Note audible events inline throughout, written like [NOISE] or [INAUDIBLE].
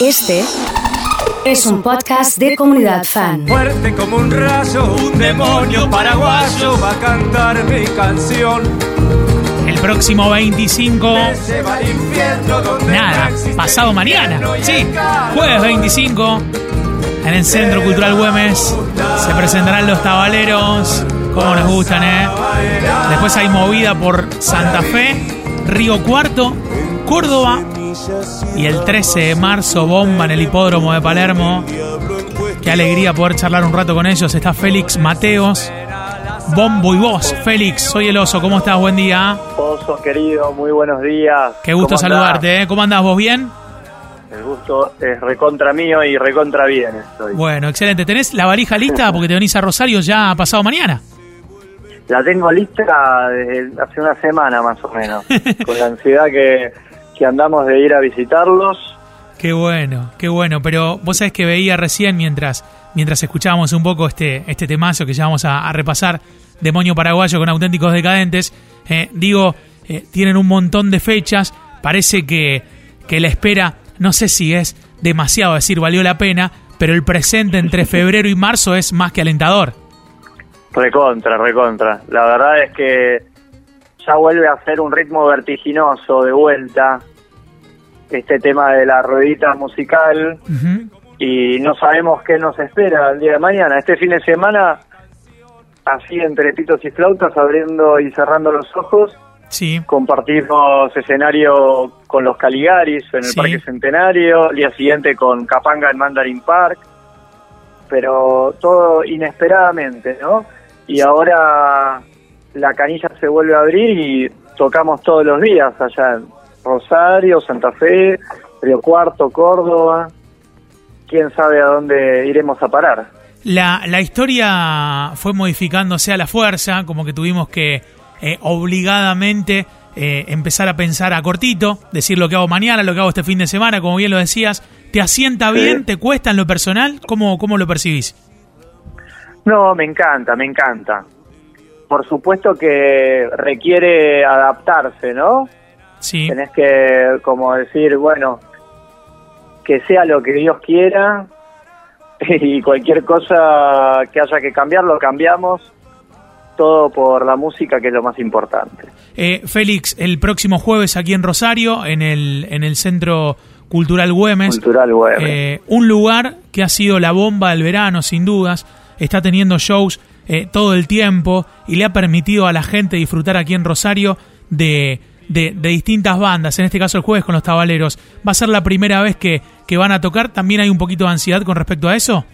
Este es un podcast de comunidad fan. Fuerte como un rayo, un demonio paraguayo va a cantar mi canción. El próximo 25. Me lleva al infierno donde Nada, pasado mañana. Sí, jueves 25. En el Centro Cultural Güemes se presentarán los tabaleros. Como nos gustan, ¿eh? Después hay movida por Santa Fe, Río Cuarto, Córdoba. Y el 13 de marzo, bomba en el hipódromo de Palermo. Qué alegría poder charlar un rato con ellos. Está Félix Mateos. Bombo y vos, Félix, soy el oso. ¿Cómo estás? Buen día. Oso querido, muy buenos días. Qué gusto saludarte, ¿eh? ¿Cómo andás? ¿Vos bien? El gusto es recontra mío y recontra bien estoy. Bueno, excelente. ¿Tenés la valija lista? Porque te venís a Rosario ya pasado mañana. La tengo lista desde hace una semana más o menos, [LAUGHS] con la ansiedad que, que andamos de ir a visitarlos. Qué bueno, qué bueno. Pero vos sabés que veía recién mientras, mientras escuchábamos un poco este, este temazo que ya vamos a, a repasar, Demonio Paraguayo con auténticos decadentes. eh, digo, eh, tienen un montón de fechas. Parece que, que la espera, no sé si es demasiado decir valió la pena, pero el presente entre [LAUGHS] febrero y marzo es más que alentador. Recontra, recontra. La verdad es que ya vuelve a ser un ritmo vertiginoso de vuelta este tema de la ruedita musical. Y no sabemos qué nos espera el día de mañana. Este fin de semana, así entre pitos y flautas, abriendo y cerrando los ojos, Sí, compartimos escenario con los Caligaris en el Sí. Parque Centenario, el día siguiente con Capanga en Mandarin Park, pero todo inesperadamente, ¿no? Y ahora la canilla se vuelve a abrir y tocamos todos los días allá en Rosario, Santa Fe, Río Cuarto, Córdoba. Quién sabe a dónde iremos a parar. La, la historia fue modificándose a la fuerza, como que tuvimos que eh, obligadamente eh, empezar a pensar a cortito, decir lo que hago mañana, lo que hago este fin de semana, como bien lo decías. ¿Te asienta Sí. bien? ¿Te cuesta en lo personal? ¿Cómo, cómo lo percibís? No, me encanta, me encanta. Por supuesto que requiere adaptarse, ¿no? Sí, Tenés que, como decir, bueno, que sea lo que Dios quiera [LAUGHS] y cualquier cosa que haya que cambiar, lo cambiamos. Todo por la música, que es lo más importante. Eh, Félix, el próximo jueves aquí en Rosario, en el, en el Centro Cultural Güemes, Cultural web. Eh, un lugar que ha sido la bomba del verano, sin dudas. Está teniendo shows eh, todo el tiempo y le ha permitido a la gente disfrutar aquí en Rosario de, de- de distintas bandas. En este caso, el jueves con los Tabaleros. ¿Va a ser la primera vez que, que van a tocar? ¿También hay un poquito de ansiedad con respecto a eso?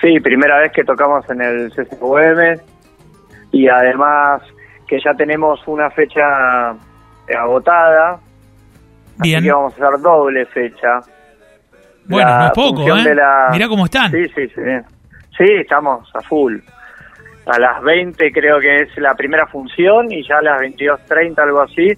Sí, primera vez que tocamos en el CCUM y además que ya tenemos una fecha agotada. Bien. Así que vamos a hacer doble fecha. Bueno, La no es poco, ¿eh? la- Mirá cómo están. Sí, sí, sí. Sí, estamos a full. A las 20 creo que es la primera función y ya a las 22.30, algo así,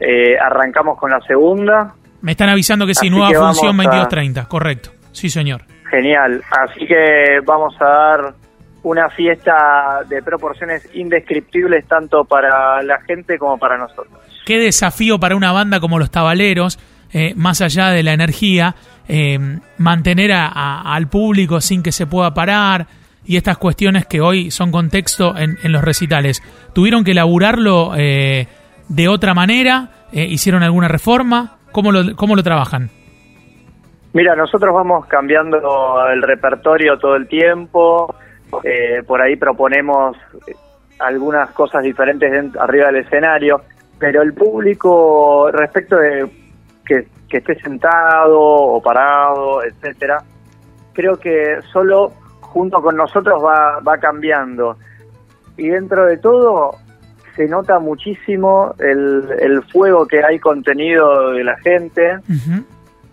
eh, arrancamos con la segunda. Me están avisando que sí, Así nueva que función a- 22.30. Correcto. Sí, señor. Genial. Así que vamos a dar una fiesta de proporciones indescriptibles tanto para la gente como para nosotros. Qué desafío para una banda como los Tabaleros, eh, más allá de la energía, eh, mantener a- a- al público sin que se pueda parar y estas cuestiones que hoy son contexto en, en los recitales. ¿Tuvieron que elaborarlo eh, de otra manera? Eh, ¿Hicieron alguna reforma? ¿Cómo lo, cómo lo trabajan? Mira, nosotros vamos cambiando el repertorio todo el tiempo, eh, por ahí proponemos algunas cosas diferentes dent- arriba del escenario, pero el público respecto de que, que esté sentado o parado, etcétera, creo que solo junto con nosotros va, va cambiando. Y dentro de todo se nota muchísimo el, el fuego que hay contenido de la gente.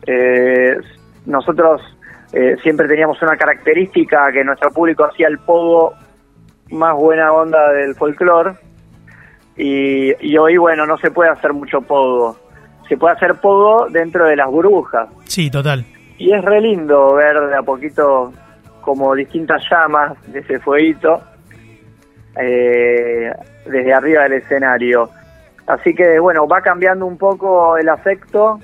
Eh, nosotros eh, siempre teníamos una característica que nuestro público hacía el pogo más buena onda del folclore y, y hoy bueno no se puede hacer mucho pogo se puede hacer pogo dentro de las burbujas Sí, total. y es re lindo ver de a poquito como distintas llamas de ese fueguito eh, desde arriba del escenario. Así que bueno, va cambiando un poco el afecto,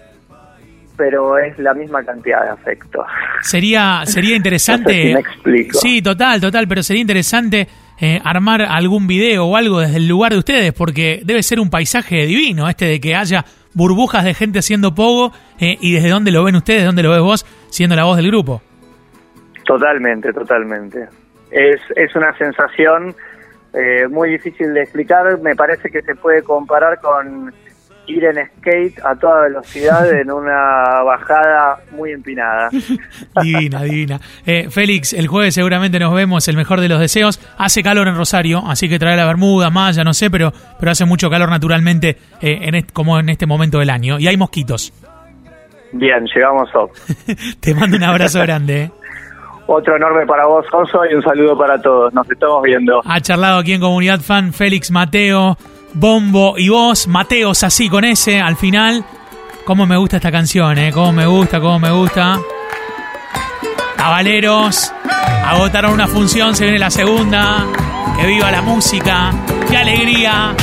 pero es la misma cantidad de afecto. Sería, sería [LAUGHS] interesante. No sé si me explico. Sí, total, total, pero sería interesante eh, armar algún video o algo desde el lugar de ustedes, porque debe ser un paisaje divino este de que haya burbujas de gente haciendo pogo eh, y desde dónde lo ven ustedes, dónde lo ves vos, siendo la voz del grupo. Totalmente, totalmente. Es, es una sensación eh, muy difícil de explicar. Me parece que se puede comparar con ir en skate a toda velocidad [LAUGHS] en una bajada muy empinada. [LAUGHS] divina, divina. Eh, Félix, el jueves seguramente nos vemos, el mejor de los deseos. Hace calor en Rosario, así que trae la bermuda, malla, no sé, pero, pero hace mucho calor naturalmente eh, en como en este momento del año. Y hay mosquitos. Bien, llegamos. [LAUGHS] Te mando un abrazo grande. Otro enorme para vos, Oso, y un saludo para todos. Nos estamos viendo. Ha charlado aquí en Comunidad Fan Félix Mateo, Bombo y vos, Mateos así con ese al final. Cómo me gusta esta canción, ¿eh? Cómo me gusta, cómo me gusta. Caballeros, agotaron una función, se viene la segunda. Que viva la música, qué alegría.